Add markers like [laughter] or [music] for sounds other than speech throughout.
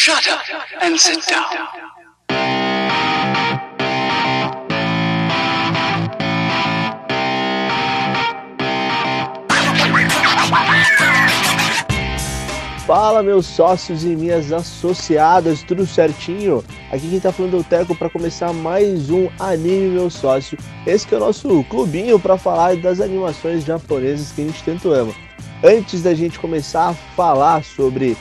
Shut up and sit down. Fala, meus sócios e minhas associadas, tudo certinho? Aqui quem tá falando é o Teco para começar mais um Anime Meu Sócio. Esse que é o nosso clubinho para falar das animações japonesas que a gente tanto ama. Antes da gente começar a falar sobre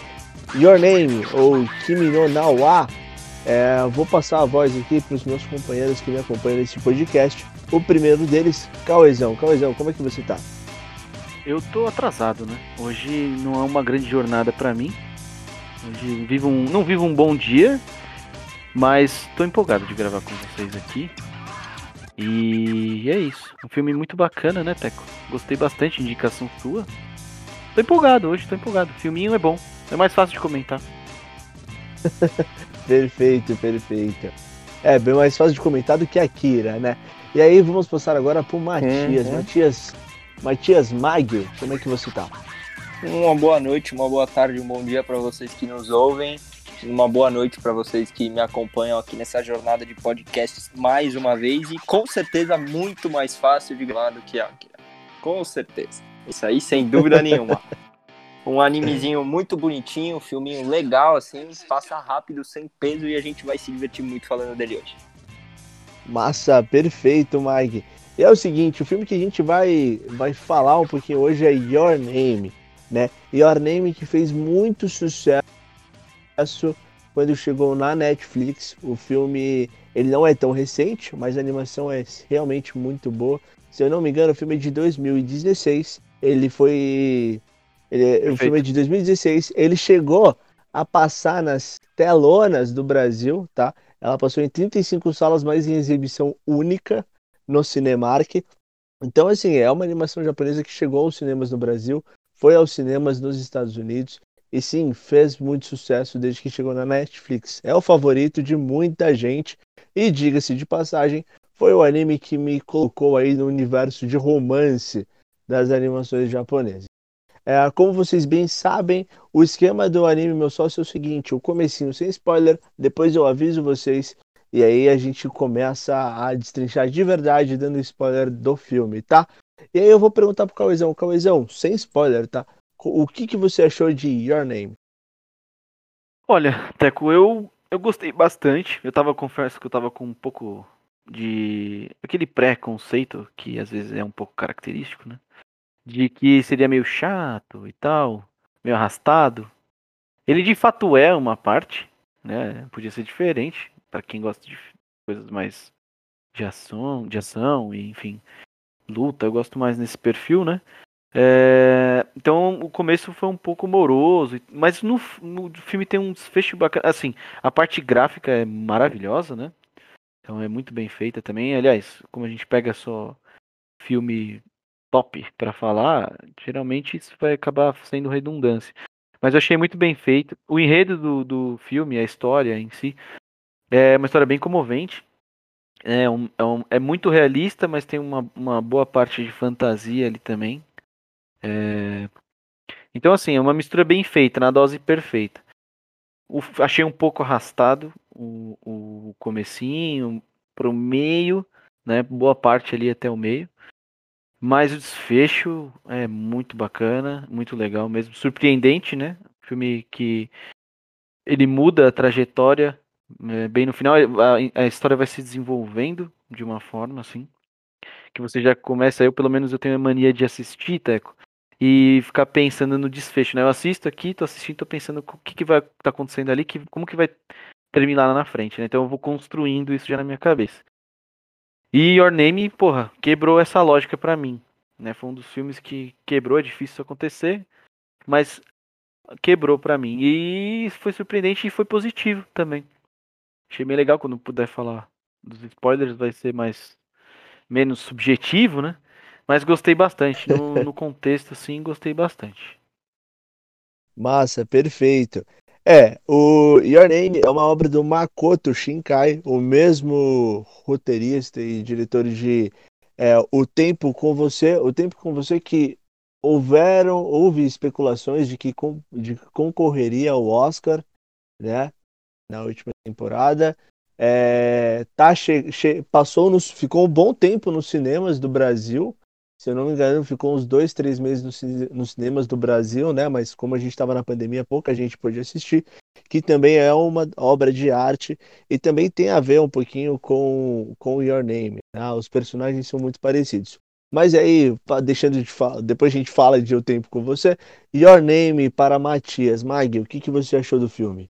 Your Name ou Kimi no Nawa, é, vou passar a voz aqui para os meus companheiros que me acompanham nesse podcast. O primeiro deles, Cauezão. Cauezão, como é que você tá? Eu tô atrasado, né? Hoje não é uma grande jornada pra mim. Hoje vivo um, não vivo um bom dia, mas tô empolgado de gravar com vocês aqui. E é isso. Um filme muito bacana, né, Teco? Gostei bastante, indicação sua. Tô empolgado hoje, tô empolgado. Filminho é bom, é mais fácil de comentar. [laughs] Perfeito, perfeito. É, bem mais fácil de comentar do que a Kira, né? E aí vamos passar agora pro Matias. Uhum. Matias, Matias Maggio, como é que você tá? Uma boa noite, uma boa tarde, um bom dia para vocês que nos ouvem. Uma boa noite para vocês que me acompanham aqui nessa jornada de podcasts mais uma vez e com certeza muito mais fácil de gravar do que a Akira. Com certeza. Isso aí sem dúvida [laughs] nenhuma. Um animezinho muito bonitinho, um filminho legal assim, passa rápido, sem peso e a gente vai se divertir muito falando dele hoje. Massa, perfeito, Mike. E é o seguinte, o filme que a gente vai, vai falar um pouquinho hoje é Your Name, né? Your Name que fez muito sucesso quando chegou na Netflix. O filme, ele não é tão recente, mas a animação é realmente muito boa. Se eu não me engano, o filme é de 2016. Ele foi... Ele, o filme é de 2016. Ele chegou a passar nas telonas do Brasil, tá? Ela passou em 35 salas, mas em exibição única no Cinemark. Então, assim, é uma animação japonesa que chegou aos cinemas no Brasil, foi aos cinemas nos Estados Unidos e sim, fez muito sucesso desde que chegou na Netflix. É o favorito de muita gente e, diga-se de passagem, foi o anime que me colocou aí no universo de romance das animações japonesas. É, como vocês bem sabem, o esquema do anime Meu Sócio é o seguinte, o comecinho sem spoiler, depois eu aviso vocês e aí a gente começa a destrinchar de verdade, dando spoiler do filme, tá? E aí eu vou perguntar pro Cauezão, Cauezão, sem spoiler, tá? O que, que você achou de Your Name? Olha, Teco, eu, eu gostei bastante. Eu tava, confesso que eu tava com um pouco de. aquele preconceito que às vezes é um pouco característico, né? De que seria meio chato e tal, meio arrastado. Ele de fato é uma parte, né? Podia ser diferente para quem gosta de coisas mais de ação, de ação e enfim, luta. Eu gosto mais nesse perfil, né? É, então o começo foi um pouco moroso, mas no, no filme tem um desfecho bacana. Assim, a parte gráfica é maravilhosa, né? Então é muito bem feita também. Aliás, como a gente pega só filme top para falar, geralmente isso vai acabar sendo redundância. Mas eu achei muito bem feito. O enredo do, do filme, a história em si, é uma história bem comovente. É, um, é, um, é muito realista, mas tem uma, uma boa parte de fantasia ali também. É... Então, assim, é uma mistura bem feita, na dose perfeita. O, achei um pouco arrastado o, o comecinho pro meio, né? Boa parte ali até o meio. Mas o desfecho é muito bacana, muito legal mesmo. Surpreendente, né? Filme que ele muda a trajetória é, bem no final. A, a história vai se desenvolvendo de uma forma assim. Que você já começa, eu pelo menos eu tenho a mania de assistir, Teco, e ficar pensando no desfecho, né? Eu assisto aqui, tô assistindo, tô pensando o que, que vai estar tá acontecendo ali, que, como que vai terminar lá na frente, né? Então eu vou construindo isso já na minha cabeça. E Your Name, porra, quebrou essa lógica pra mim, né? Foi um dos filmes que quebrou, é difícil isso acontecer, mas quebrou pra mim. E foi surpreendente e foi positivo também. Achei bem legal quando puder falar dos spoilers, vai ser mais menos subjetivo, né? Mas gostei bastante. No, [laughs] no contexto, assim, gostei bastante. Massa, perfeito. É, o Your Name é uma obra do Makoto Shinkai, o mesmo roteirista e diretor de é, O Tempo com Você, O Tempo com Você que houveram, houve especulações de que, de que concorreria ao Oscar né? Na última temporada. É, tá che, che, passou nos, ficou um bom tempo nos cinemas do Brasil. Se eu não me engano, ficou uns dois, três meses nos, nos cinemas do Brasil, né? Mas como a gente estava na pandemia, pouca gente pôde assistir. Que também é uma obra de arte e também tem a ver um pouquinho com, com Your Name. Né? Os personagens são muito parecidos. Mas aí, deixando de falar, depois a gente fala de O Tempo com você. Your Name para Matias. Mag, o que, que você achou do filme?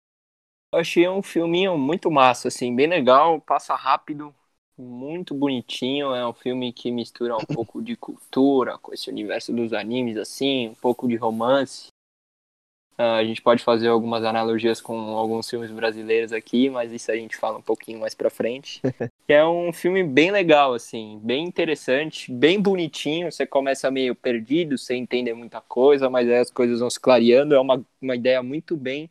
Eu achei um filminho muito massa, assim, bem legal, passa rápido, muito bonitinho. É um filme que mistura um pouco de cultura com esse universo dos animes, assim, um pouco de romance. Uh, a gente pode fazer algumas analogias com alguns filmes brasileiros aqui, mas isso a gente fala um pouquinho mais pra frente. [laughs] é um filme bem legal, assim, bem interessante, bem bonitinho. Você começa meio perdido, sem entender muita coisa, mas aí as coisas vão se clareando. É uma, uma ideia muito bem,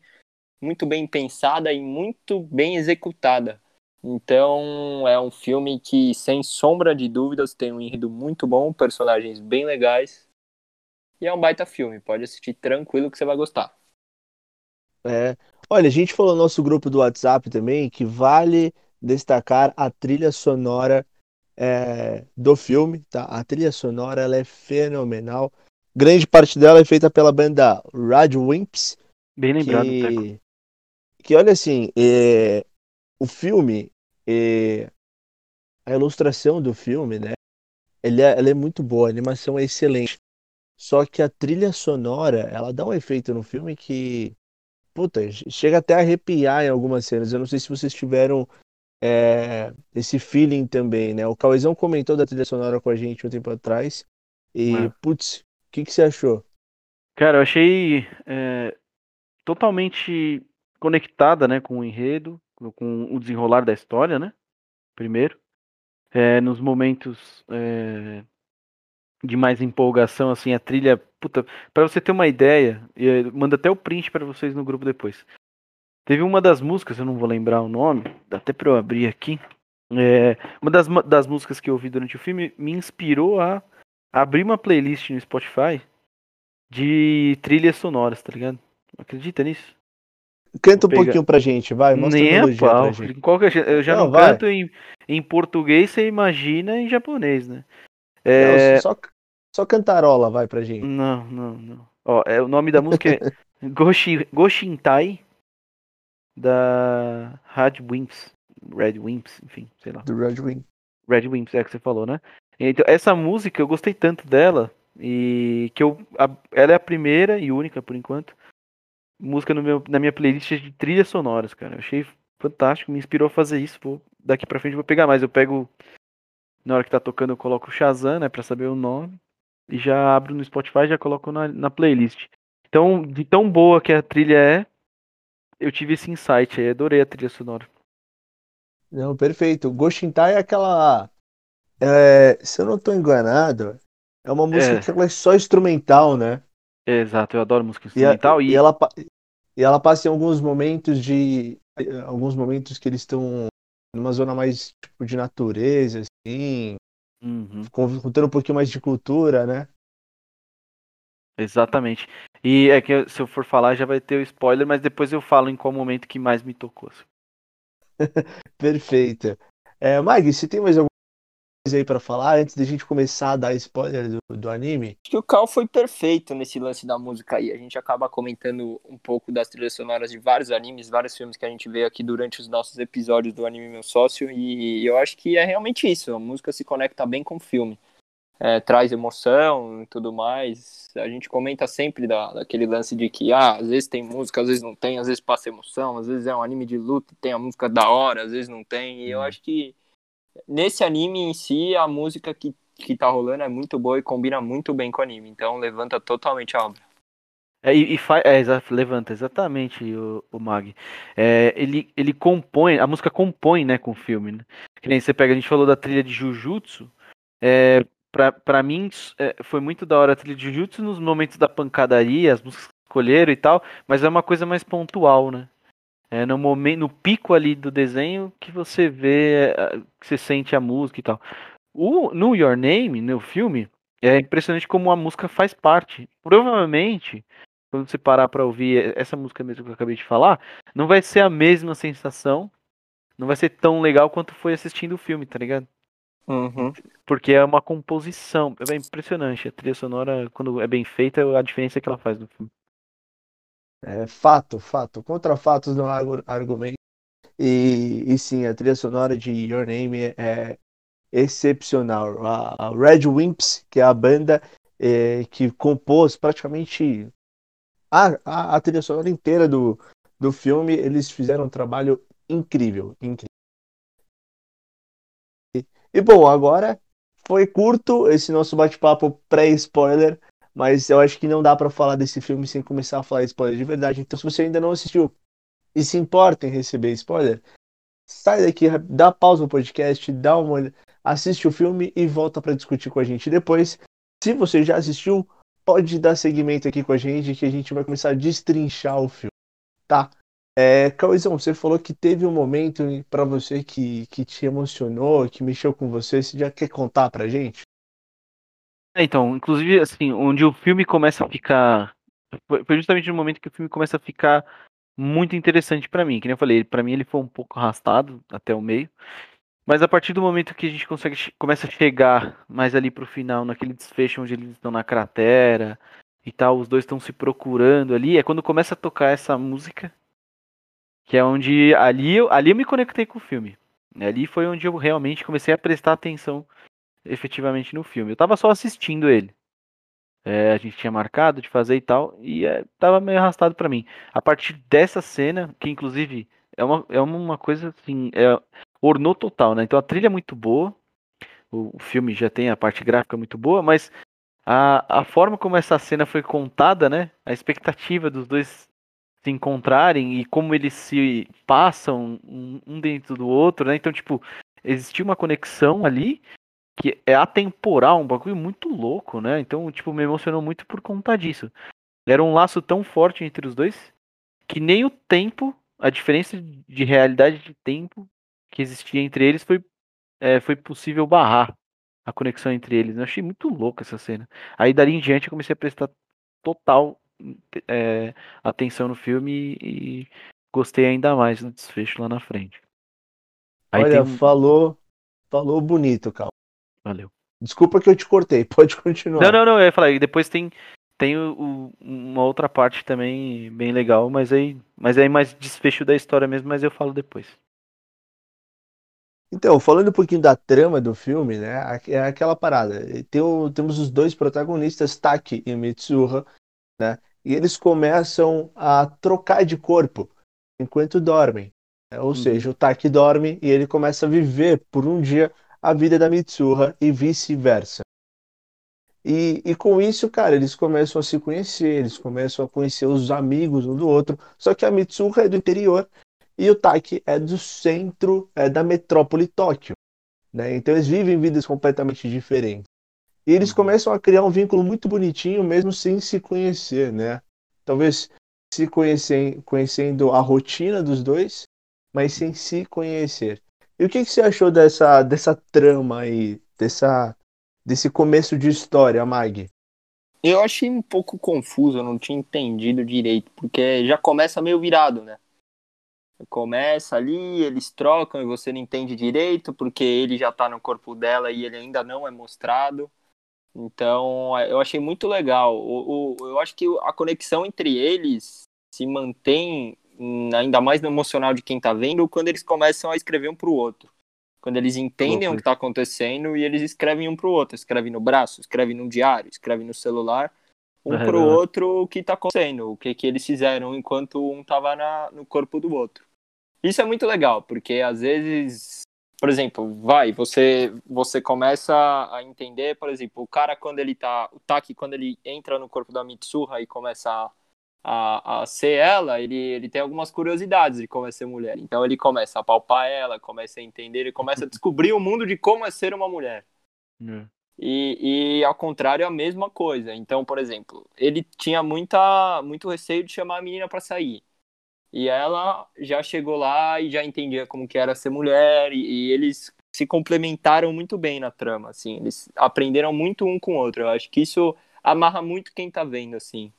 muito bem pensada e muito bem executada. Então é um filme que, sem sombra de dúvidas, tem um enredo muito bom, personagens bem legais e é um baita filme, pode assistir tranquilo que você vai gostar. É. Olha, a gente falou no nosso grupo do WhatsApp também que vale destacar a trilha sonora é, do filme, tá? A trilha sonora ela é fenomenal. Grande parte dela é feita pela banda Rad Wimps. Bem lembrado, que, que olha assim, é, o filme, é, a ilustração do filme, né? Ele é, ela é muito boa, a animação é excelente. Só que a trilha sonora, ela dá um efeito no filme que, puta, chega até a arrepiar em algumas cenas. Eu não sei se vocês tiveram é, esse feeling também, né? O Cauezão comentou da trilha sonora com a gente um tempo atrás. E, é. putz, o que, que você achou? Cara, eu achei é, totalmente conectada, né, com o enredo, com o desenrolar da história, né? Primeiro. É, nos momentos é, de mais empolgação, assim, a trilha. Puta, pra você ter uma ideia, manda até o print para vocês no grupo depois. Teve uma das músicas, eu não vou lembrar o nome, dá até pra eu abrir aqui. É, uma das, das músicas que eu ouvi durante o filme me inspirou a abrir uma playlist no Spotify de trilhas sonoras, tá ligado? Acredita nisso? Canta um pouquinho pra gente, vai. Mostra Nem a pau. Eu já não, não canto em, em português, você imagina em japonês, né? É... Não, só, só cantarola vai pra gente. Não, não, não. Ó, é, o nome da música é [laughs] Goshi, Goshintai da Red Wimps. Red Wimps, enfim, sei lá. Do Red Wimps. Red Wimps, é que você falou, né? Então, essa música eu gostei tanto dela e que eu a, ela é a primeira e única por enquanto música meu, na minha playlist de trilhas sonoras, cara. Eu achei fantástico, me inspirou a fazer isso. Vou, daqui pra frente vou pegar mais. Eu pego na hora que tá tocando eu coloco o Shazam, né, para saber o nome e já abro no Spotify, já coloco na, na playlist. Então, de tão boa que a trilha é, eu tive esse insight aí, adorei a trilha sonora. Não, perfeito. Goshintai é aquela. É, se eu não estou enganado, é uma música é. que ela é só instrumental, né? Exato, eu adoro música instrumental. E, e... e, ela, e ela passa em alguns momentos de. Alguns momentos que eles estão numa zona mais tipo, de natureza, assim, uhum. contando um pouquinho mais de cultura, né? Exatamente. E é que se eu for falar já vai ter o spoiler, mas depois eu falo em qual momento que mais me tocou. Assim. [laughs] Perfeito. É, Mag, se tem mais alguma aí para falar antes da gente começar a dar spoiler do, do anime? Acho que o Cal foi perfeito nesse lance da música aí. A gente acaba comentando um pouco das trilhas sonoras de vários animes, vários filmes que a gente vê aqui durante os nossos episódios do Anime Meu Sócio, e eu acho que é realmente isso. A música se conecta bem com o filme. É, traz emoção e tudo mais. A gente comenta sempre da, daquele lance de que, ah, às vezes tem música, às vezes não tem, às vezes passa emoção, às vezes é um anime de luta, tem a música da hora, às vezes não tem. E eu uhum. acho que nesse anime em si, a música que, que tá rolando é muito boa e combina muito bem com o anime. Então levanta totalmente a obra. É, e, e faz, é, levanta exatamente o, o Mag. É, ele, ele compõe, a música compõe, né, com o filme. Né? Que nem você pega, a gente falou da trilha de Jujutsu. É, pra, pra mim, é, foi muito da hora a trilha de Jujutsu nos momentos da pancadaria, as músicas que escolheram e tal, mas é uma coisa mais pontual, né? É no momento, no pico ali do desenho que você vê, é, que você sente a música e tal. O, no Your Name, no filme, é impressionante como a música faz parte. Provavelmente quando você parar pra ouvir essa música mesmo que eu acabei de falar, não vai ser a mesma sensação, não vai ser tão legal quanto foi assistindo o filme, tá ligado? Uhum. Porque é uma composição, é impressionante. A trilha sonora, quando é bem feita, a diferença que ela faz no filme. É fato, fato. Contra fatos não há argu- argumento. E, e sim, a trilha sonora de Your Name é excepcional. A, a Red Wimps, que é a banda é, que compôs praticamente a, a, a trilha sonora inteira do, do filme, eles fizeram um trabalho incrível, incrível. E, e bom, agora foi curto esse nosso bate-papo pré-spoiler, mas eu acho que não dá pra falar desse filme sem começar a falar spoiler de verdade. Então, se você ainda não assistiu e se importa em receber spoiler, sai daqui, dá pausa no podcast, dá uma olhada, assiste o filme e volta pra discutir com a gente depois. Se você já assistiu, pode dar seguimento aqui com a gente que a gente vai começar a destrinchar o filme, tá? É, Cauizão, você falou que teve um momento pra você que, que te emocionou, que mexeu com você. Você já quer contar pra gente? É, então, inclusive, assim, onde o filme começa a ficar. Foi justamente no momento que o filme começa a ficar muito interessante pra mim. Que nem eu falei, pra mim ele foi um pouco arrastado até o meio. Mas a partir do momento que a gente consegue, começa a chegar mais ali pro final, naquele desfecho onde eles estão na cratera e tal, os dois estão se procurando ali, é quando começa a tocar essa música. Que é onde ali eu, ali eu me conectei com o filme. Ali foi onde eu realmente comecei a prestar atenção efetivamente no filme. Eu tava só assistindo ele. É, a gente tinha marcado de fazer e tal, e é, tava meio arrastado pra mim. A partir dessa cena, que inclusive é uma, é uma coisa assim, é, ornou total, né? Então a trilha é muito boa, o, o filme já tem a parte gráfica muito boa, mas a, a forma como essa cena foi contada, né? A expectativa dos dois se encontrarem e como eles se passam um, um dentro do outro, né? Então, tipo, existia uma conexão ali que é atemporal, um bagulho muito louco, né? Então, tipo, me emocionou muito por conta disso. Era um laço tão forte entre os dois que nem o tempo, a diferença de realidade de tempo que existia entre eles foi, é, foi possível barrar a conexão entre eles. Eu achei muito louco essa cena. Aí dali em diante eu comecei a prestar total é, atenção no filme e, e gostei ainda mais do desfecho lá na frente. Aí Olha, tem falou, falou bonito, Cal. Valeu. Desculpa que eu te cortei, [laughs] pode continuar. Não, não, não, eu ia falar, e depois tem, tem o- uma outra parte também bem legal, mas aí, mas aí mais desfecho da história mesmo, mas eu falo depois. Então, falando um pouquinho da trama do filme, né? É aquela parada. Tem o- temos os dois protagonistas, Taki e Mitsuha, né? E eles começam a trocar de corpo enquanto dormem. né? Ou Uhum. seja, o Taki dorme e ele começa a viver por um dia a vida da Mitsuha e vice-versa. E, e com isso, cara, eles começam a se conhecer, eles começam a conhecer os amigos um do outro. Só que a Mitsuha é do interior e o Taki é do centro é, da metrópole Tóquio. Né? Então eles vivem vidas completamente diferentes. E eles Uhum. começam a criar um vínculo muito bonitinho, mesmo sem se conhecer, né? Talvez se conhecem, conhecendo a rotina dos dois, mas sem se conhecer. E o que, que você achou dessa, dessa trama aí, dessa, desse começo de história, Mag? Eu achei um pouco confuso, eu não tinha entendido direito, porque já começa meio virado, né? Começa ali, eles trocam e você não entende direito, porque ele já tá no corpo dela e ele ainda não é mostrado. Então, eu achei muito legal. O, o- eu acho que a conexão entre eles se mantém, ainda mais no emocional de quem tá vendo, quando eles começam a escrever um pro outro. Quando eles entendem o que tá acontecendo e eles escrevem um pro outro. Escreve no braço, escreve no diário, escreve no celular. Um É pro outro o que tá acontecendo, o que, que eles fizeram enquanto um tava na, no corpo do outro. Isso é muito legal, porque às vezes, por exemplo, vai, você você começa a entender, por exemplo, o cara quando ele tá, o Taki quando ele entra no corpo da Mitsuha e começa a, a, ser ela, ele, ele tem algumas curiosidades de como é ser mulher. Então ele começa a palpar ela, começa a entender, ele começa a [laughs] descobrir o mundo de como é ser uma mulher. E, e ao contrário, é a mesma coisa. Então, por exemplo, ele tinha muita, muito receio de chamar a menina para sair. E ela já chegou lá e já entendia como que era ser mulher. E, e eles se complementaram muito bem na trama, assim. Eles aprenderam muito um com o outro. Eu acho que isso amarra muito quem tá vendo, assim.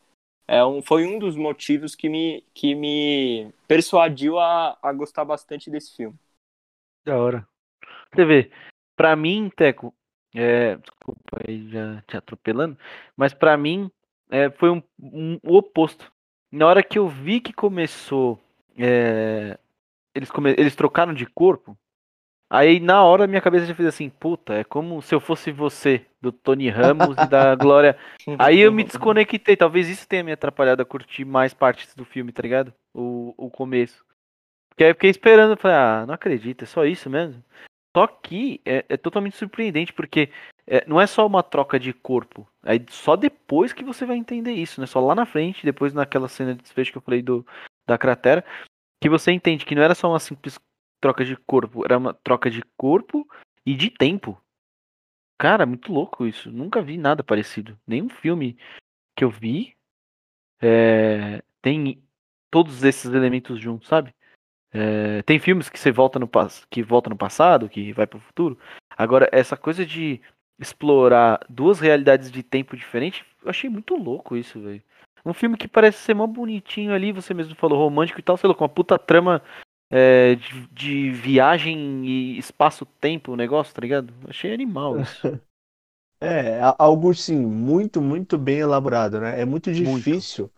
É um, foi um dos motivos que me, que me persuadiu a, a gostar bastante desse filme. Da hora. Você vê, pra mim, Teco, é, desculpa aí já te atropelando, mas pra mim é, foi um, um- o oposto. Na hora que eu vi que começou, é, eles, come- eles trocaram de corpo, aí na hora minha cabeça já fez assim, puta, é como se eu fosse você, do Tony Ramos e da [laughs] Glória. Aí eu me desconectei, talvez isso tenha me atrapalhado a curtir mais partes do filme, tá ligado? O, o começo. Porque aí eu fiquei esperando, falei, ah, não acredito, é só isso mesmo? Só que é, é totalmente surpreendente, porque é, não é só uma troca de corpo. Aí só depois que você vai entender isso, né? Só lá na frente, depois naquela cena de desfecho que eu falei do, da cratera, que você entende que não era só uma simples troca de corpo, era uma troca de corpo e de tempo. Cara, muito louco isso. Nunca vi nada parecido. Nenhum filme que eu vi é, tem todos esses elementos juntos, sabe? É, tem filmes que você volta no que volta no passado, que vai pro futuro. Agora, essa coisa de explorar duas realidades de tempo diferentes, eu achei muito louco isso, velho. Um filme que parece ser mó bonitinho ali, você mesmo falou romântico e tal, sei lá, com uma puta trama é, de, de viagem e espaço-tempo, o negócio, tá ligado? Achei animal [laughs] isso. É, algo sim, muito, muito bem elaborado, né? É muito difícil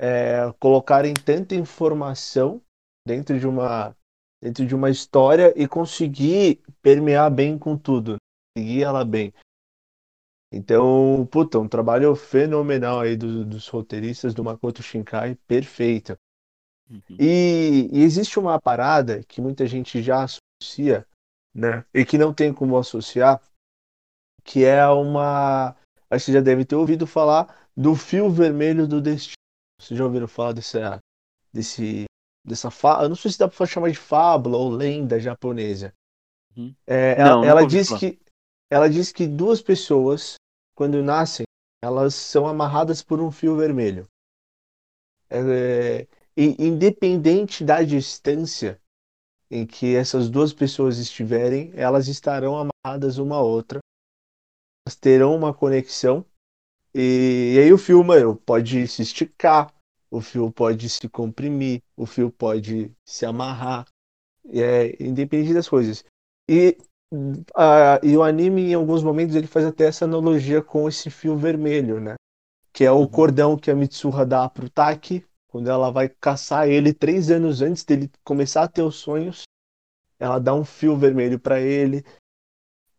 é, colocarem tanta informação dentro de uma, dentro de uma história e conseguir permear bem com tudo, seguir ela bem. Então, puta, um trabalho fenomenal aí do- dos roteiristas do Makoto Shinkai, perfeito. Uhum. E, e existe uma parada que muita gente já associa, né? E que não tem como associar, que é uma. Acho que você já deve ter ouvido falar do fio vermelho do destino. Vocês já ouviram falar dessa, desse, dessa fa... Eu não sei se dá pra chamar de fábula ou lenda japonesa. Uhum. É, Não, ela, ouvi diz falar. que ela diz que duas pessoas, quando nascem, elas são amarradas por um fio vermelho. É, e independente da distância em que essas duas pessoas estiverem, elas estarão amarradas uma à outra. Elas terão uma conexão. E, e aí o fio, mano, pode se esticar, o fio pode se comprimir, o fio pode se amarrar. É, independente das coisas. E, a- e o anime, em alguns momentos, ele faz até essa analogia com esse fio vermelho, né? Que é o Uhum. cordão que a Mitsuha dá pro Taki, quando ela vai caçar ele três anos antes dele começar a ter os sonhos. Ela dá um fio vermelho pra ele.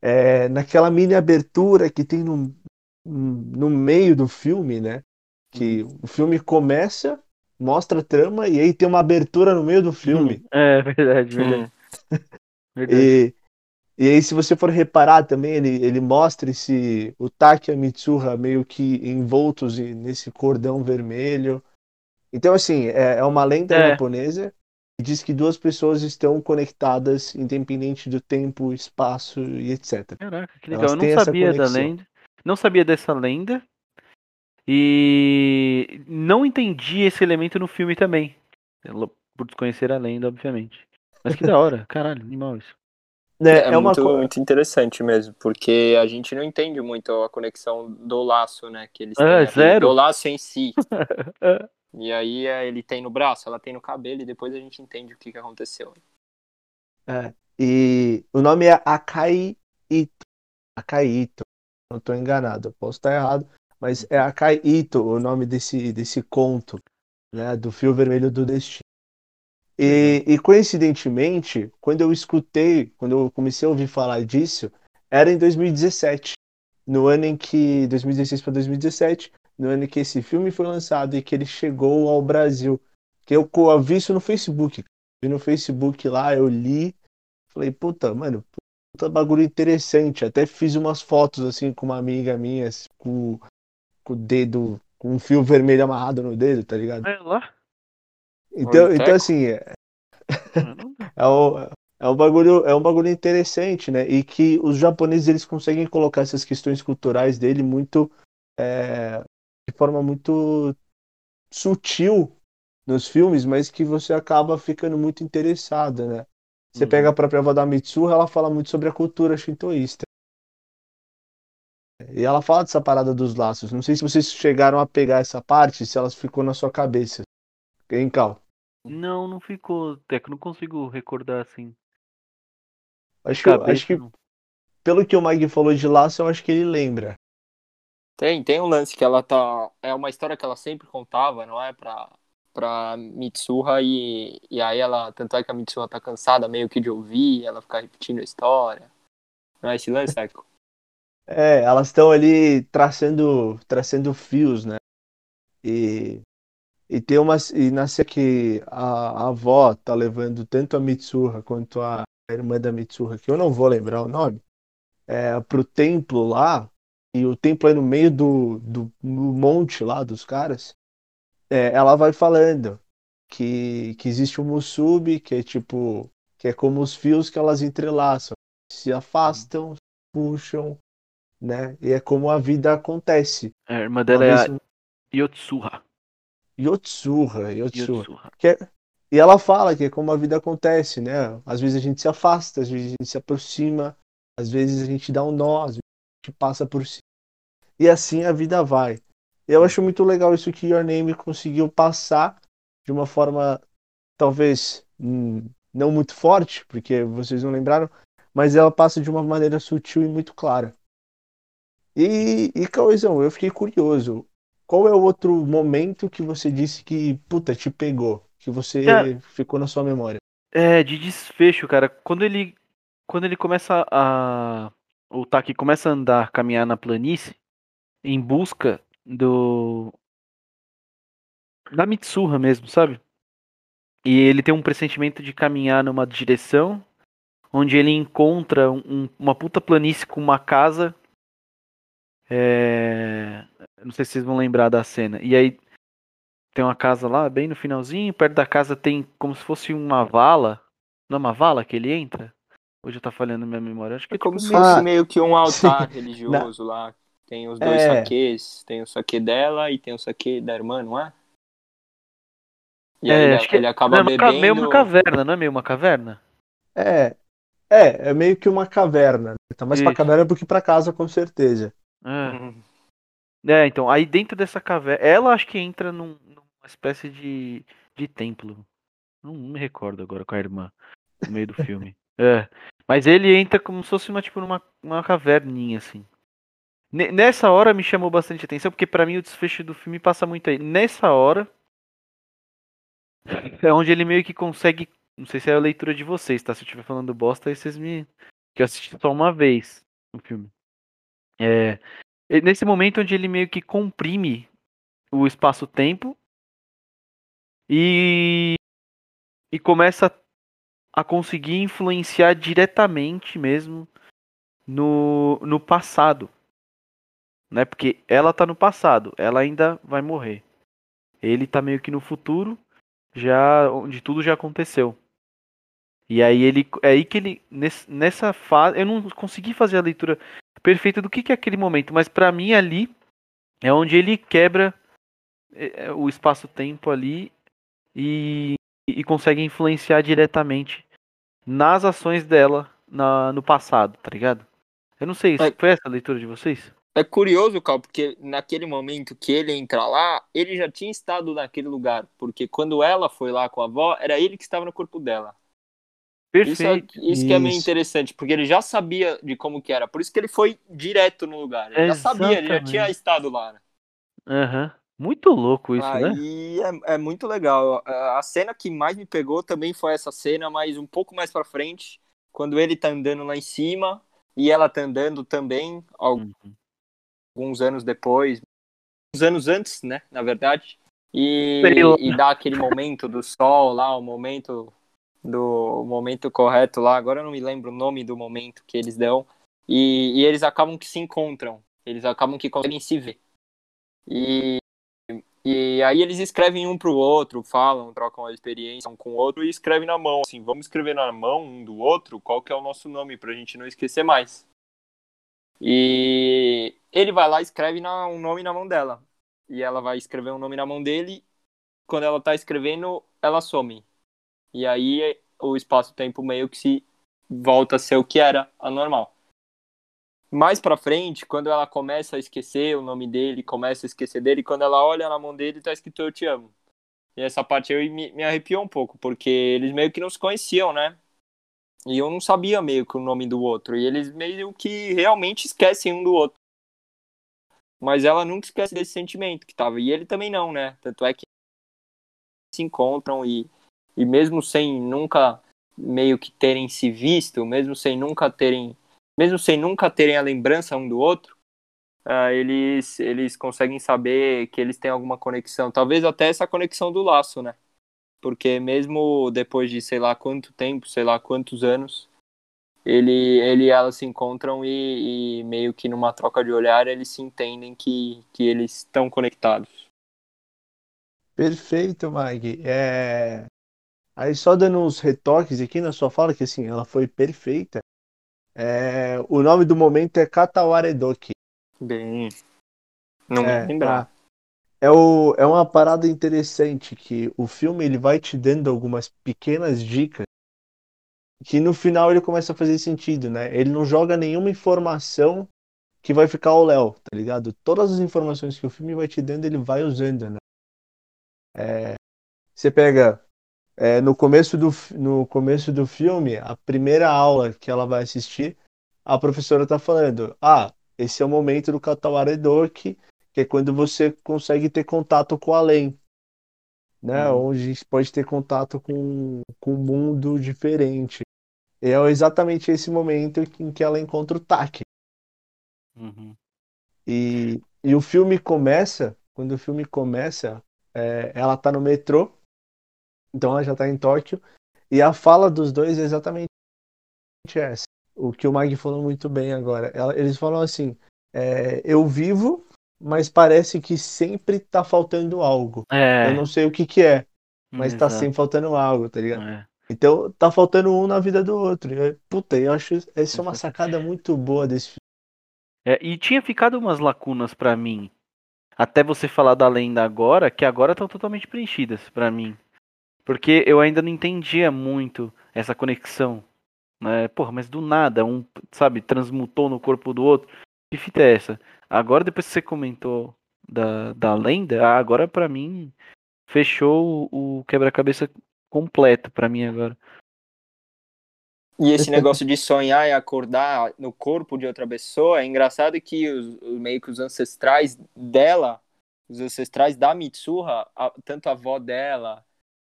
É, naquela mini abertura que tem no, no meio do filme, né? Que o filme começa, mostra a trama e aí tem uma abertura no meio do filme. É verdade, verdade. Hum. verdade. [laughs] E, e aí, se você for reparar também, ele, ele mostra esse, o Taki e a Mitsuha meio que envoltos nesse cordão vermelho. Então, assim, é, é uma lenda É. japonesa que diz que duas pessoas estão conectadas, independente do tempo, espaço e etc. Caraca, que Elas legal. Eu têm não sabia da lenda. Não sabia dessa lenda. E não entendi esse elemento no filme também. Pelo- Por desconhecer a lenda, obviamente. Mas que da hora. [laughs] Caralho, animal isso. É, É, é uma muito, co- muito interessante mesmo, porque a gente não entende muito a conexão do laço, né? Que eles É, têm ali, zero. do laço em si. [laughs] E aí é, ele tem no braço, ela tem no cabelo, e depois a gente entende o que, que aconteceu. É, e o nome é Akai Ito. Akai Ito. Não estou enganado, posso estar errado, mas é Akai Ito o nome desse, desse conto, né, do Fio Vermelho do Destino. E, e coincidentemente, quando eu escutei, quando eu comecei a ouvir falar disso, era em 2017, no ano em que 2016 para 2017, no ano em que esse filme foi lançado e que ele chegou ao Brasil. Que eu co- vi isso no Facebook. Vi no Facebook lá, eu li, falei, puta, mano, puta bagulho interessante. Até fiz umas fotos assim com uma amiga minha, assim, com, com o dedo, com um fio vermelho amarrado no dedo, tá ligado? É lá? Então, Olha então teco. assim, é, [laughs] é, um, é um bagulho, é um bagulho interessante, né? E que os japoneses eles conseguem colocar essas questões culturais dele muito é, de forma muito sutil nos filmes, mas que você acaba ficando muito interessado, né? Você Uhum. pega a própria avó da Mitsuha, ela fala muito sobre a cultura shintoísta. e ela fala dessa parada dos laços. Não sei se vocês chegaram a pegar essa parte, se ela ficou na sua cabeça. Hein, Cal? Não, não ficou. Teco, não consigo recordar assim. Acho que, Cabeça, acho que não. pelo que o Mike falou de laço, eu acho que ele lembra. Tem, tem um lance que ela tá. É uma história que ela sempre contava, não é? Pra, pra Mitsuha e, e aí ela. Tanto é que a Mitsuha tá cansada meio que de ouvir, ela fica repetindo a história. Não é esse lance, Teco? É, elas estão ali traçando, traçando fios, né? E, e tem umas. E nasce que a, a avó tá levando tanto a Mitsuha quanto a irmã da Mitsuha, que eu não vou lembrar o nome, é, pro templo lá. E o templo é no meio do, do, do monte lá dos caras. É, ela vai falando que, que existe um musubi, que é tipo. Que é como os fios que elas entrelaçam. Se afastam, puxam, né? E é como a vida acontece. A irmã dela é a Yotsuha. Yotsuha, Yotsuha. É- E ela fala que é como a vida acontece, né? Às vezes a gente se afasta, às vezes a gente se aproxima, às vezes a gente dá um nó, às gente passa por cima. E assim a vida vai. Eu acho muito legal isso que Your Name conseguiu passar de uma forma talvez hum, não muito forte, porque vocês não lembraram, mas ela passa de uma maneira sutil e muito clara. E, e Cauêzão, eu fiquei curioso. Qual é o outro momento que você disse que, puta, te pegou? Que você Cara- ficou na sua memória? É, de desfecho, cara. Quando ele quando ele começa a o Taki começa a andar, caminhar na planície em busca do da Mitsuha mesmo, sabe? E ele tem um pressentimento de caminhar numa direção onde ele encontra um- uma puta planície com uma casa. É... Não sei se vocês vão lembrar da cena. E aí tem uma casa lá, bem no finalzinho. Perto da casa tem como se fosse uma vala. Não é uma vala que ele entra? Hoje tá falhando minha memória. Acho que É como se tipo meio- fosse Ah, meio que um [laughs] altar sim. religioso lá. Tem os dois É. saques, tem o saque dela e tem o saque da irmã, não é? E É, aí ele, acho que- ele acaba não, é bebendo. meio uma caverna, não é meio uma caverna? É, é, é meio que uma caverna. né? Tá mais pra Isso. caverna do que pra casa, com certeza. É. Uhum. É, então, aí dentro dessa caverna, ela acho que entra num- numa espécie de, de templo. Não, não me recordo agora com a irmã, no meio do filme. É, mas ele entra como se fosse uma, tipo, numa uma caverninha, assim. Ne- Nessa hora me chamou bastante atenção, porque pra mim o desfecho do filme passa muito aí. Nessa hora, é onde ele meio que consegue, não sei se é a leitura de vocês, tá? Se eu estiver falando bosta, aí vocês me... Que eu assisti só uma vez o filme. É, nesse momento onde ele meio que comprime o espaço-tempo e e começa a conseguir influenciar diretamente mesmo no, no passado, né? Porque ela tá no passado, ela ainda vai morrer. Ele tá meio que no futuro, já onde tudo já aconteceu. E aí ele é aí que ele ness- nessa fase, eu não consegui fazer a leitura perfeita do que, que é aquele momento, mas pra mim ali é onde ele quebra é, é, o espaço-tempo ali e, e consegue influenciar diretamente nas ações dela na, no passado, tá ligado? Eu não sei, É. foi essa a leitura de vocês? É curioso, Cal, porque naquele momento que ele entra lá, ele já tinha estado naquele lugar. Porque quando ela foi lá com a avó, era ele que estava no corpo dela. Isso, é, Perfeito. isso que é meio interessante, porque ele já sabia de como que era. Por isso que ele foi direto no lugar. Ele já sabia, ele já Exatamente. tinha estado lá. né? Aham. Muito louco isso, né? Aí é, é muito legal. A cena que mais me pegou também foi essa cena, mas um pouco mais pra frente, quando ele tá andando lá em cima e ela tá andando também, Uhum. alguns anos depois, uns anos antes, né, na verdade. E, e dá aquele momento do sol lá, o momento do momento correto lá. Agora eu não me lembro o nome do momento que eles dão. E, e eles acabam que se encontram. Eles acabam que conseguem se ver. E, e aí eles escrevem um pro outro, falam, trocam a experiência um com o outro e escrevem na mão. Assim, vamos escrever na mão um do outro qual que é o nosso nome pra gente não esquecer mais. E ele vai lá e escreve na- um nome na mão dela. E ela vai escrever um nome na mão dele. Quando ela tá escrevendo, ela some. E aí o espaço-tempo meio que se volta a ser o que era anormal. Mais pra frente, quando ela começa a esquecer o nome dele, começa a esquecer dele, quando ela olha na mão dele, tá escrito eu te amo. E essa parte aí me, me arrepiou um pouco, porque eles meio que não se conheciam, né? E eu não sabia meio que o nome do outro. E eles meio que realmente esquecem um do outro. Mas ela nunca esquece desse sentimento que tava. E ele também não, né? Tanto é que se encontram e, e mesmo sem nunca meio que terem se visto, mesmo sem nunca terem, mesmo sem nunca terem a lembrança um do outro, uh, eles eles conseguem saber que eles têm alguma conexão, talvez até essa conexão do laço, né? Porque mesmo depois de sei lá quanto tempo, sei lá quantos anos, ele, ele e ela se encontram e, e meio que numa troca de olhar eles se entendem que, que eles estão conectados. Perfeito, Mag. É... Aí só dando uns retoques aqui na sua fala, que assim, ela foi perfeita. É... O nome do momento é Katawaredoki. Bem, não É, lembrar. tá. É, o... é uma parada interessante que o filme ele vai te dando algumas pequenas dicas que no final ele começa a fazer sentido, né? Ele não joga nenhuma informação que vai ficar ao léu, tá ligado? Todas as informações que o filme vai te dando, ele vai usando, né? É, Você pega é, no começo do, no começo do filme, a primeira aula que ela vai assistir, a professora tá falando: Ah, esse é o momento do Katawara Edoki, que é quando você consegue ter contato com o além, né? Uhum. Onde a gente pode ter contato com, com um mundo diferente. E é exatamente esse momento em que ela encontra o Taki. Uhum. E, e o filme começa, quando o filme começa, é, ela tá no metrô, então ela já tá em Tóquio, e a fala dos dois é exatamente essa. O que o Mag falou muito bem agora. Ela- eles falam assim: é, eu vivo, mas parece que sempre tá faltando algo. É, Eu não sei o que que é, mas tá exato. sempre faltando algo, tá ligado? É. Então tá faltando um na vida do outro. Eu- Puta, eu acho essa é uma sacada muito boa desse filme. É, e tinha ficado umas lacunas pra mim. Até você falar da lenda agora, que agora estão totalmente preenchidas pra mim. Porque eu ainda não entendia muito essa conexão. Né? Porra, mas do nada, um, sabe, transmutou no corpo do outro. Que fita é essa? Agora, depois que você comentou da, da lenda, agora pra mim fechou o, quebra-cabeça completo pra mim agora. E esse negócio de sonhar e acordar no corpo de outra pessoa, é engraçado que os- meio que os ancestrais dela, os ancestrais da Mitsuha, a- tanto a avó dela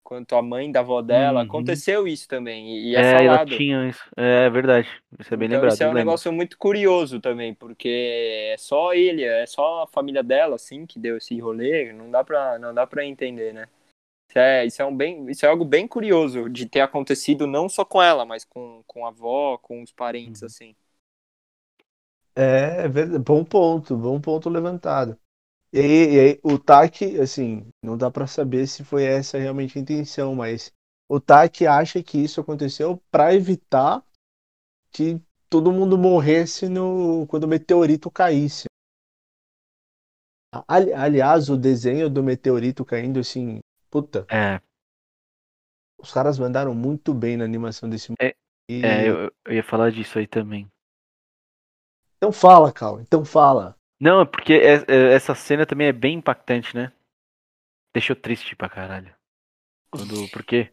quanto a mãe da avó dela, Uhum. aconteceu isso também. E, e é, É, ela tinha isso. É verdade. Isso é bem então lembrado. isso é um lembro. negócio muito curioso também, porque é só ele, é só a família dela, assim, que deu esse rolê, não dá pra, não dá pra entender, né? Isso é, isso, é um bem, isso é algo bem curioso de ter acontecido não só com ela, mas com, com a avó, com os parentes, Uhum. assim. É, é. Bom ponto, bom ponto levantado. E aí, e aí, o TAC, assim, não dá pra saber se foi essa realmente a intenção, mas o TAC acha que isso aconteceu pra evitar que todo mundo morresse no quando o meteorito caísse. Ali- Aliás, o desenho do meteorito caindo, assim, puta, É, os caras mandaram muito bem na animação desse É, e... é eu, eu ia falar disso aí também. Então fala, Cal, então fala. Não, é porque é- é- essa cena também é bem impactante, né? Deixou triste pra caralho. Quando, [laughs] porque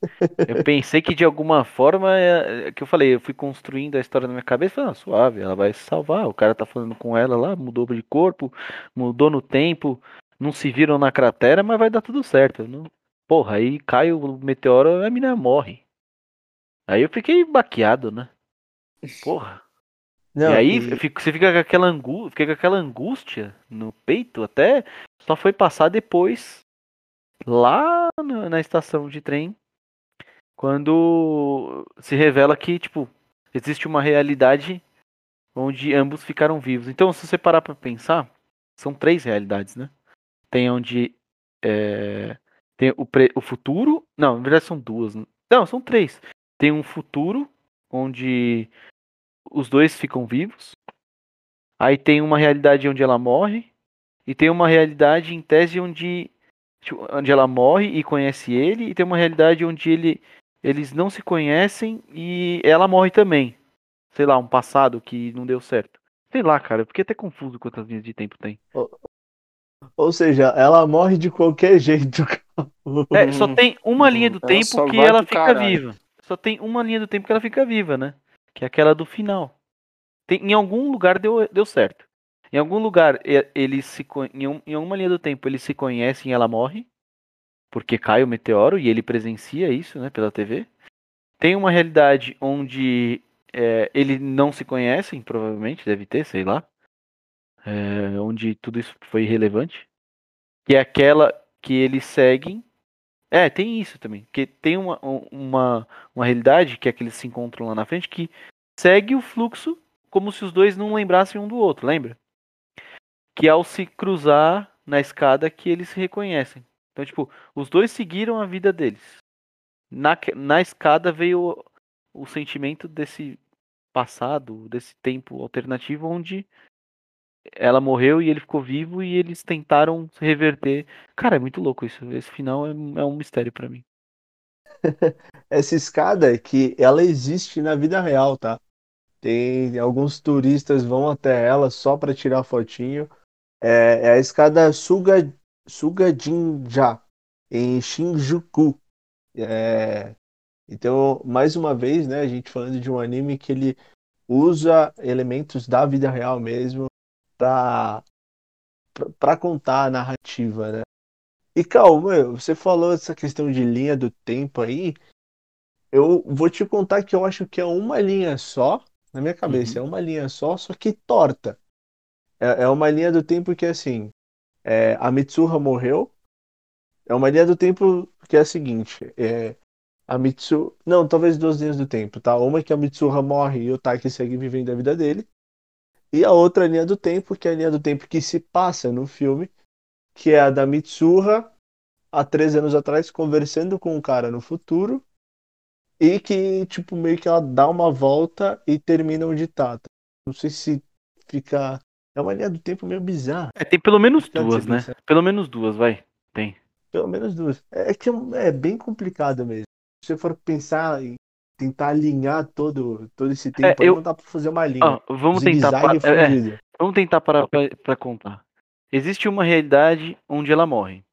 eu pensei que de alguma forma, é, que eu falei, eu fui construindo a história na minha cabeça, falei, ah, suave, ela vai se salvar, o cara tá falando com ela lá, mudou de corpo, mudou no tempo, não se viram na cratera, mas vai dar tudo certo. Não... Porra, aí cai o meteoro, a menina morre. Aí eu fiquei baqueado, né? Porra. Não, e aí e- fica- você fica com aquela, angú fica com aquela angústia no peito, até só foi passar depois, lá na, na estação de trem, quando se revela que, tipo, existe uma realidade onde ambos ficaram vivos. Então, se você parar pra pensar, são três realidades, né? Tem onde é, tem o, pre- o futuro, não, na verdade são duas. né? Não, são três. Tem um futuro onde os dois ficam vivos. Aí tem uma realidade onde ela morre. E tem uma realidade em tese onde, tipo, onde ela morre e conhece ele. E tem uma realidade onde ele, eles não se conhecem e ela morre também. Sei lá, um passado que não deu certo. Sei lá, cara, eu fiquei até confuso quantas linhas de tempo tem. Ou seja, ela morre de qualquer [laughs] jeito. É, só tem uma linha do Ela tempo só que ela fica caralho. viva. Só tem uma linha do tempo que ela fica viva, né? Que é aquela do final. Tem, em algum lugar deu, deu certo. Em algum lugar, e- eles se, em, um- em alguma linha do tempo, eles se conhecem e ela morre. Porque cai o meteoro e ele presencia isso, né, pela TV. Tem uma realidade onde é, eles não se conhecem, provavelmente, deve ter, sei lá. É, onde tudo isso foi irrelevante. Que é aquela que eles seguem. É, tem isso também. Que tem uma, um- uma, uma realidade que é que eles se encontram lá na frente que segue o fluxo como se os dois não lembrassem um do outro, lembra? Que ao se cruzar na escada que eles se reconhecem. Então, tipo, os dois seguiram a vida deles. Na, na escada veio o, o sentimento desse passado, desse tempo alternativo onde ela morreu e ele ficou vivo e eles tentaram se reverter. Cara, é muito louco isso. Esse final é, é um mistério pra mim. [laughs] Essa escada que ela existe na vida real, tá? Tem alguns turistas vão até ela só para tirar fotinho. É, é a escada Suga, Sugajinja, em Shinjuku. É, então, mais uma vez, né, a gente falando de um anime que ele usa elementos da vida real mesmo para para contar a narrativa, né? E calma, você falou essa questão de linha do tempo aí. Eu vou te contar que eu acho que é uma linha só, na minha cabeça, é uma linha só, só que torta. É, é uma linha do tempo que assim, é, a Mitsuha morreu. É uma linha do tempo que é a seguinte, é, a Mitsu, não, talvez duas linhas do tempo, tá? Uma que a Mitsuha morre e o Taki segue vivendo a vida dele. E a outra linha do tempo, que é a linha do tempo que se passa no filme, que é a da Mitsuha há três anos atrás conversando com um cara no futuro e que, tipo, meio que ela dá uma volta e termina onde tá. Não sei se fica. É uma linha do tempo meio bizarra. É, tem pelo menos duas, né? Pelo menos duas, vai. Tem. Pelo menos duas. É que é bem complicado mesmo. Se você for pensar em tentar alinhar todo, todo esse tempo, aí eu- não dá pra fazer uma linha. Ah, vamos tentar. Pa- é, é, vamos tentar parar pra, pra contar. Existe uma realidade onde ela morre,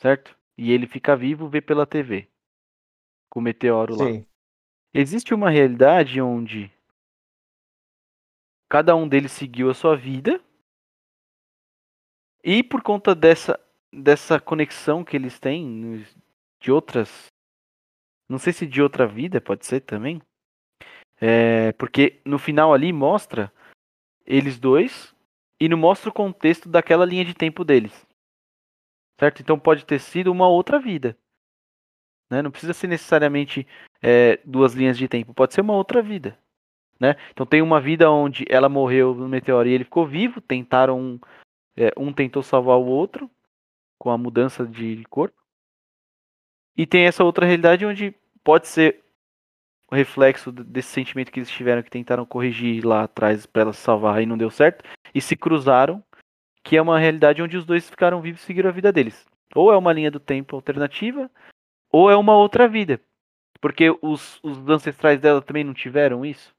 certo? E ele fica vivo, vê pela TV. Com o meteoro lá. Sim. Existe uma realidade onde cada um deles seguiu a sua vida e por conta dessa dessa conexão que eles têm de outras não sei se de outra vida pode ser também. É, porque no final ali mostra eles dois e não mostra o contexto daquela linha de tempo deles. Certo? Então pode ter sido uma outra vida. Né? não precisa ser necessariamente é, duas linhas de tempo. Pode ser uma outra vida. Né? Então tem uma vida onde ela morreu no meteoro e ele ficou vivo, tentaram é, um tentou salvar o outro com a mudança de corpo. E tem essa outra realidade onde pode ser o reflexo desse sentimento que eles tiveram que tentaram corrigir lá atrás para ela se salvar e não deu certo e se cruzaram, que é uma realidade onde os dois ficaram vivos e seguiram a vida deles. Ou é uma linha do tempo alternativa, ou é uma outra vida. Porque os, os ancestrais dela também não tiveram isso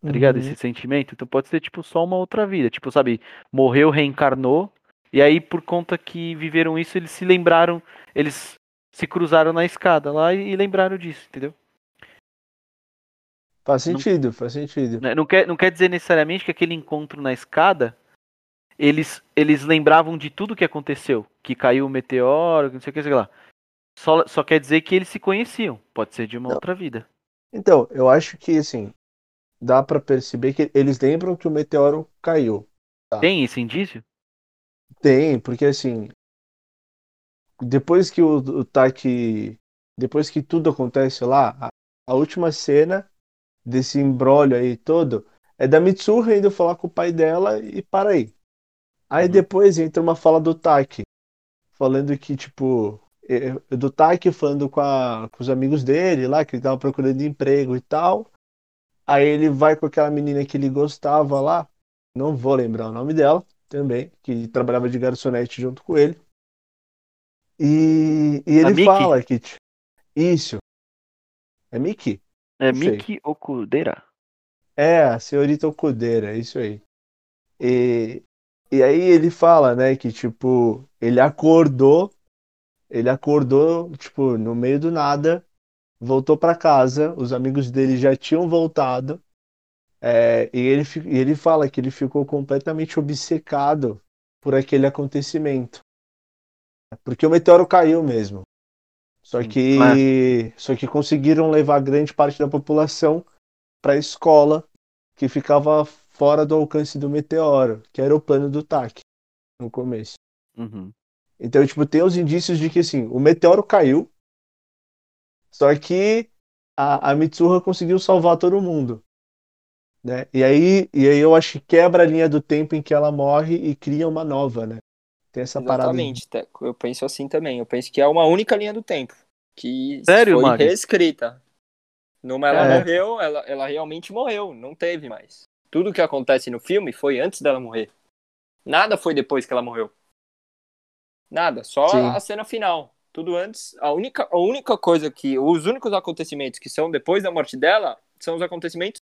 tá ligado? Uhum. Esse sentimento. Então pode ser, tipo, só uma outra vida. Tipo, sabe, morreu, reencarnou. E aí, por conta que viveram isso, eles se lembraram. Eles se cruzaram na escada lá e, e lembraram disso, entendeu? Faz Não- sentido, faz sentido. Né, Não quer, não quer dizer necessariamente que aquele encontro na escada. Eles, eles lembravam de tudo que aconteceu. Que caiu o meteoro, não sei o que, sei lá. Só, só quer dizer que eles se conheciam. Pode ser de uma Não. outra vida. Então, eu acho que assim, dá pra perceber que eles lembram que o meteoro caiu. Tá. Tem esse indício? Tem, porque assim, depois que o, o Taki, depois que tudo acontece lá, a, a última cena desse imbróglio aí todo é da Mitsuha indo falar com o pai dela e para aí. Aí Uhum. depois entra uma fala do Taki, falando que, tipo, do Taki falando com, a, com os amigos dele lá, que ele tava procurando emprego e tal. Aí ele vai com aquela menina que ele gostava lá, não vou lembrar o nome dela também, que trabalhava de garçonete junto com ele. E, e ele Miki? fala que. Isso. É Miki? É. Miki Okudera. É, a senhorita Okudeira, é isso aí. E, e aí ele fala, né, que tipo, ele acordou, ele acordou, tipo, no meio do nada, voltou pra casa, os amigos dele já tinham voltado, é, e ele, e ele fala que ele ficou completamente obcecado por aquele acontecimento. Porque o meteoro caiu mesmo. Só que, só que conseguiram levar grande parte da população para a escola que ficava fora do alcance do meteoro, que era o plano do TAC no começo. Uhum. Então, tipo, tem os indícios de que assim, o meteoro caiu, só que a, a Mitsuha conseguiu salvar todo mundo. Né? E aí, e aí eu acho que quebra a linha do tempo em que ela morre e cria uma nova, né? Tem essa parada. de- Exatamente, Teco. Eu penso assim também. Eu penso que é uma única linha do tempo. Que Sério, foi Mari? reescrita. Numa ela É. morreu, ela, ela realmente morreu. Não teve mais. Tudo que acontece no filme foi antes dela morrer. Nada foi depois que ela morreu. Nada. Só Sim. a cena final. Tudo antes. A única, a única coisa que. Os únicos acontecimentos que são depois da morte dela são os acontecimentos.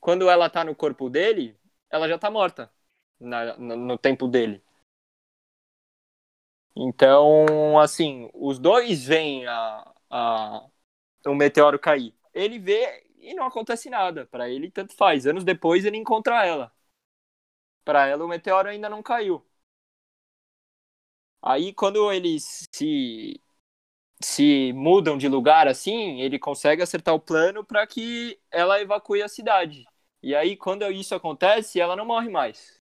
Quando ela tá no corpo dele, ela já tá morta. na- no, no tempo dele. Então, assim, os dois veem a, a, o meteoro cair. Ele vê e não acontece nada. Pra ele, tanto faz. Anos depois, ele encontra ela. Pra ela, o meteoro ainda não caiu. Aí, quando eles se, se mudam de lugar assim, ele consegue acertar o plano para que ela evacue a cidade. E aí, quando isso acontece, ela não morre mais.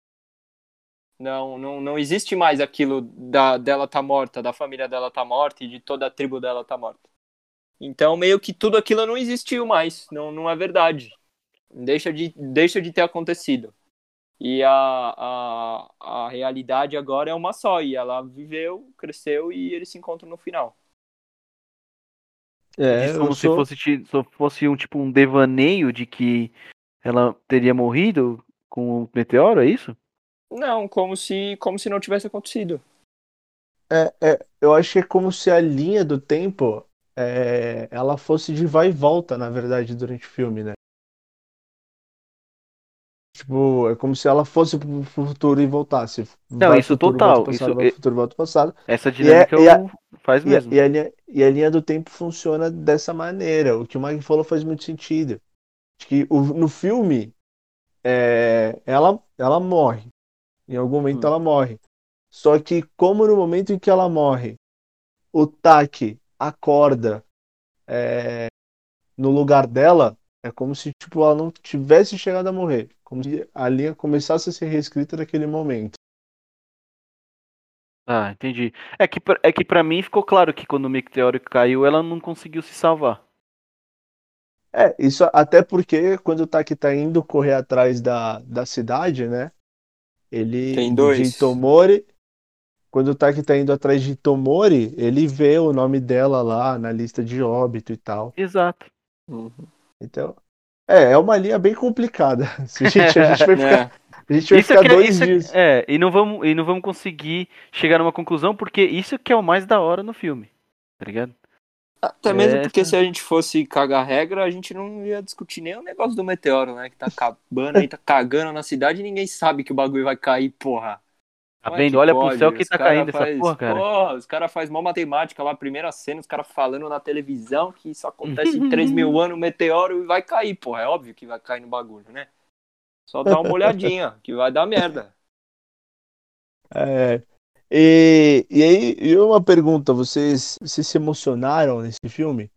Não, não, não existe mais aquilo da, dela tá morta, da família dela tá morta e de toda a tribo dela tá morta. Então, meio que tudo aquilo não existiu mais. Não, não é verdade. Deixa de, deixa de ter acontecido. E a, a, a realidade agora é uma só. E ela viveu, cresceu e eles se encontram no final. É, Diz como se sou- fosse, só fosse um tipo um devaneio de que ela teria morrido com o meteoro, é isso? Não, como se, como se não tivesse acontecido. É, é, eu acho que é como se a linha do tempo é, ela fosse de vai e volta, na verdade, durante o filme, né? Tipo, é como se ela fosse pro futuro e voltasse. Não, Vai isso futuro, total, Volta passado, isso- vai futuro, volta passado. Essa é- dinâmica e a- eu- faz E a, mesmo. e, a linha, e a linha do tempo funciona dessa maneira. O que o Mike falou faz muito sentido. Acho que o- no filme, é, ela, ela morre. Em algum momento Hum. ela morre. Só que, como no momento em que ela morre, o Taki acorda é, no lugar dela, é como se tipo, ela não tivesse chegado a morrer. Como se a linha começasse a ser reescrita naquele momento. Ah, entendi. É que, pra- é que pra mim ficou claro que quando o meteoro caiu, ela não conseguiu se salvar. É, isso até porque quando o Taki tá indo correr atrás da, da cidade, né? Ele Tem dois. de Itomori, quando o Taki tá indo atrás de Itomori, ele vê o nome dela lá na lista de óbito e tal. Exato. Então, é, é uma linha bem complicada. [laughs] Se a gente, a gente vai [laughs] ficar, É, a gente vai Isso ficar é- dois isso é- dias. É, e não vamos, e não vamos conseguir chegar numa conclusão, porque isso que é o mais da hora no filme. Tá ligado? Até mesmo É, porque essa- se a gente fosse cagar regra, a gente não ia discutir nem o negócio do meteoro, né? Que tá acabando aí, tá cagando na cidade e ninguém sabe que o bagulho vai cair, porra. Tá é vendo? Olha pro pode? céu que Os tá caindo essa faz- porra, cara. Porra, os caras fazem mó matemática lá, primeira cena, os caras falando na televisão que isso acontece em 3 mil [laughs] anos, o meteoro e vai cair, porra. É óbvio que vai cair no bagulho, né? Só dá uma [laughs] olhadinha, que vai dar merda. É, e, e aí, e uma pergunta, vocês, vocês se emocionaram nesse filme?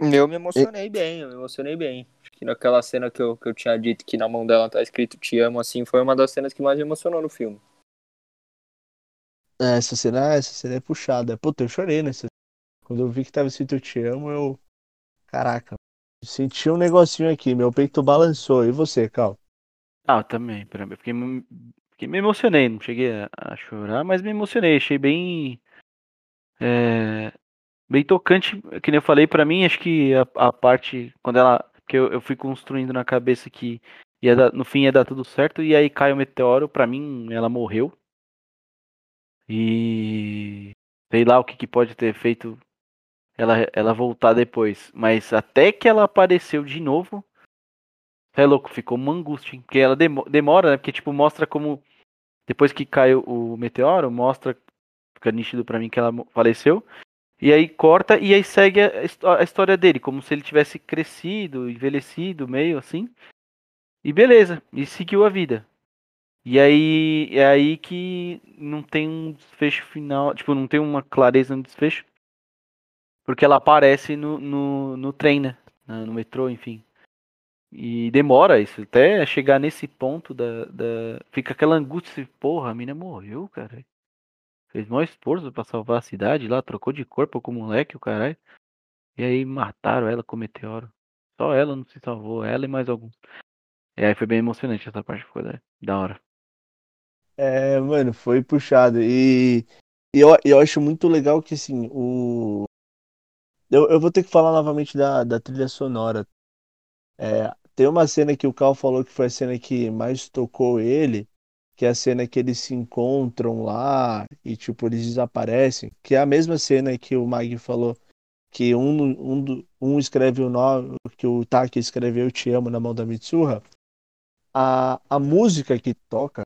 Eu me emocionei bem, eu me emocionei bem. Acho que naquela cena que eu, que eu tinha dito que na mão dela tá escrito Te amo, assim, foi uma das cenas que mais me emocionou no filme. É, Essa cena, essa cena é puxada. Puta, eu chorei nessa. Quando eu vi que tava escrito Eu Te Amo, eu. Caraca, senti um negocinho aqui, meu peito balançou. E você, Cal? Ah, também. pra mim, Fiquei, fiquei me emocionei. Não cheguei a, a chorar, mas me emocionei. Achei bem. é, bem tocante. Que nem eu falei, pra mim, acho que a, a parte. Quando ela. Que eu, eu fui construindo na cabeça que ia dar- no fim ia dar tudo certo. E aí cai o meteoro. Pra mim, ela morreu. E. Sei lá o que, que pode ter feito ela, ela voltar depois. Mas até que ela apareceu de novo. É louco, ficou uma angústia, hein? Porque ela demo- demora, né? Porque, tipo, mostra como. Depois que caiu o meteoro, mostra. Fica nítido pra mim que ela faleceu. E aí corta e aí segue a, histó- a história dele, como se ele tivesse crescido, envelhecido, meio assim. E beleza, e seguiu a vida. E aí é aí que não tem um desfecho final, tipo, não tem uma clareza no desfecho. Porque ela aparece no, no, no trem, né? No metrô, enfim. E demora isso, até chegar nesse ponto da. da... Fica aquela angústia, assim, porra, a mina morreu, cara. Fez maior esforço pra salvar a cidade lá, trocou de corpo com o moleque, o caralho. E aí mataram ela com o meteoro. Só ela não se salvou, ela e mais alguns. E aí foi bem emocionante essa parte, ficou da, da hora. É, mano, foi puxado. E, e eu, eu acho muito legal que, assim, o. Eu, eu vou ter que falar novamente da, da trilha sonora. É, tem uma cena que o Cal falou que foi a cena que mais tocou ele, que é a cena que eles se encontram lá e, tipo, eles desaparecem, que é a mesma cena que o Mag falou, que um, um, um escreve o nome, que o Taki escreveu Eu Te Amo na mão da Mitsuha. A, a música que toca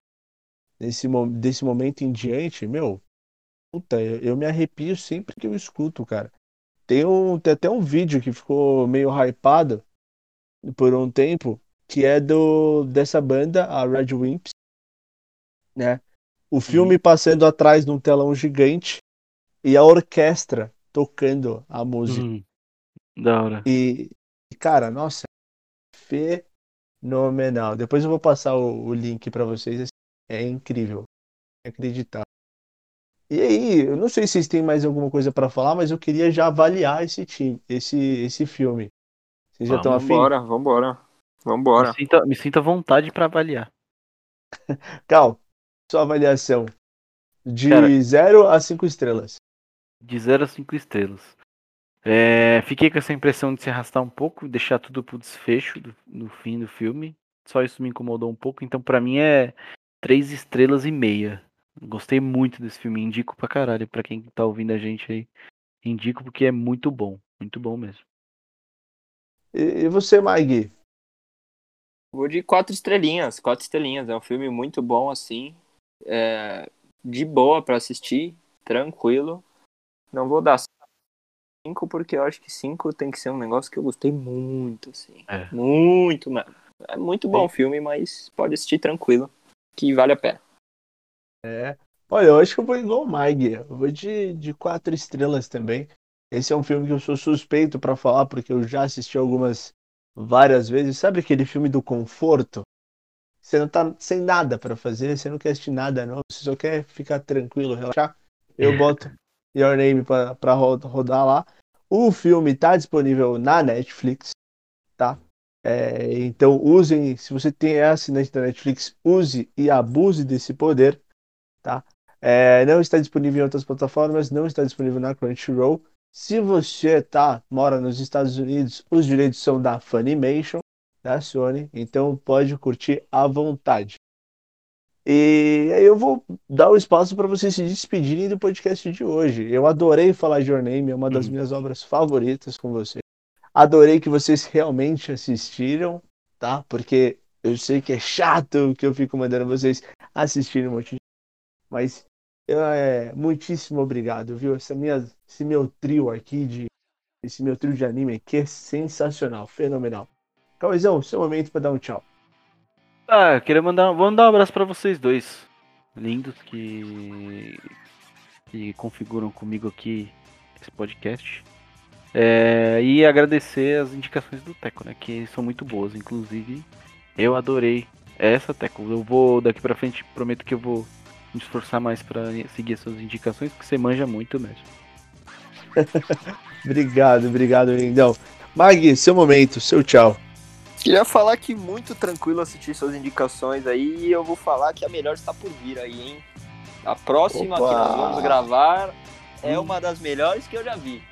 nesse, desse momento em diante, meu, puta, eu, eu me arrepio sempre que eu escuto, cara. Tem, um, tem até um vídeo que ficou meio hypado por um tempo, que é do dessa banda, a Red Wimps, né? O filme passando atrás de um telão gigante e a orquestra tocando a música. Uhum. Da hora. E, cara, nossa, fenomenal. Depois eu vou passar o, o link pra vocês. assim, É incrível, é acreditável. E aí, eu não sei se vocês têm mais alguma coisa pra falar, mas eu queria já avaliar esse time, esse, esse filme. Vocês já Ah, estão afim? Vambora, vambora. Vambora. Me sinta, me sinta à vontade pra avaliar. [laughs] Cal, sua avaliação de Cara. 0 a 5 estrelas. De 0 a 5 estrelas. É, fiquei com essa impressão de se arrastar um pouco, deixar tudo pro desfecho do, no fim do filme. Só isso me incomodou um pouco. Então, pra mim, é 3 estrelas e meia. Gostei muito desse filme. Indico pra caralho. Pra quem tá ouvindo a gente aí. Indico porque é muito bom. Muito bom mesmo. E, você, Mag? Vou de quatro estrelinhas, quatro estrelinhas. É um filme muito bom, assim. É, de boa pra assistir, tranquilo. Não vou dar cinco, porque eu acho que cinco tem que ser um negócio que eu gostei muito, assim. É. Muito, mano. É muito bom o filme, mas pode assistir tranquilo, que vale a pena. É. Olha, eu acho que eu vou igual o Mag. Eu vou de, de 4 estrelas também. Esse é um filme que eu sou suspeito pra falar, porque eu já assisti algumas várias vezes. Sabe aquele filme do conforto? Você não tá sem nada pra fazer, você não quer assistir nada, não. Você só quer ficar tranquilo, relaxar. Eu boto Your Name pra, pra ro- rodar lá. O filme tá disponível na Netflix, tá? É, então usem, se você tem é assinante da Netflix, use e abuse desse poder, tá? É, não está disponível em outras plataformas, não está disponível na Crunchyroll. Se você tá, mora nos Estados Unidos, os direitos são da Funimation, da Sony, então pode curtir à vontade. E aí eu vou dar o espaço para vocês se despedirem do podcast de hoje. Eu adorei falar de Your Name, é uma das Uhum. minhas obras favoritas com você. Adorei que vocês realmente assistiram, tá? Porque eu sei que é chato que eu fico mandando vocês assistirem um monte de... Mas é, muitíssimo obrigado, viu? Essa minha, esse meu trio aqui de... Esse meu trio de anime aqui é sensacional, fenomenal. Cauizão, seu momento para dar um tchau. Ah, eu queria mandar, vou mandar um abraço pra vocês dois. Lindos que, que configuram comigo aqui esse podcast. É, e agradecer as indicações do Teco, né? Que são muito boas. Inclusive, eu adorei essa, Teco. Eu vou, daqui pra frente, prometo que eu vou me esforçar mais pra seguir as suas indicações, porque você manja muito mesmo. [laughs] Obrigado, obrigado, lindão. Mag, seu momento, seu tchau. Queria falar que muito tranquilo assistir suas indicações aí e eu vou falar que a melhor está por vir aí, hein? A próxima Opa! que nós vamos gravar é uma das melhores que eu já vi.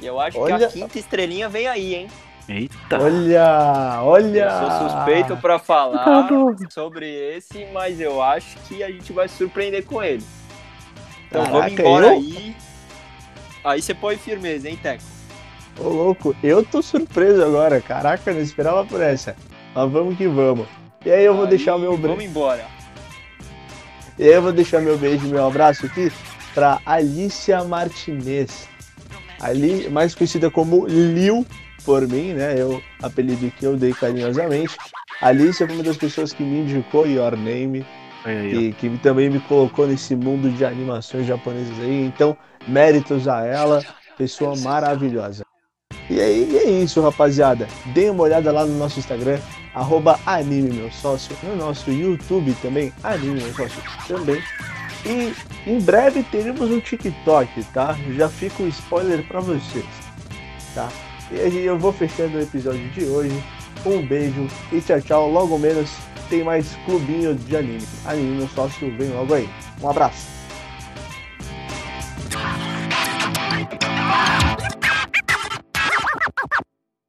E eu acho que Olha- a quinta estrelinha vem aí, hein? Eita! Olha, olha. Eu sou suspeito pra Tá falar bom. sobre esse, mas eu acho que a gente vai se surpreender com ele. Então vamos Caraca, embora eu? aí. Aí você põe firmeza, hein, Teco? Ô, louco, eu tô surpreso agora. Caraca, eu não esperava por essa. Mas vamos que vamos. E aí eu vou Aí, deixar o meu bre- Vamos embora. E aí eu vou deixar meu beijo e meu abraço aqui para Alicia Martinez. Ali, mais conhecida como Lil por mim, né? Eu apelido que eu dei carinhosamente. Alicia foi uma das pessoas que me indicou Your Name e que também me colocou nesse mundo de animações japonesas aí. Então, méritos a ela, pessoa maravilhosa. E aí, e é isso, rapaziada. Deem uma olhada lá no nosso Instagram, arroba anime meu sócio, no nosso YouTube também, anime meu sócio também. E em breve teremos um TikTok, tá? Já fica um spoiler pra vocês, tá? E eu vou fechando o episódio de hoje. Um beijo e tchau, tchau. Logo menos tem mais clubinho de anime. Anime meu sócio vem logo aí. Um abraço.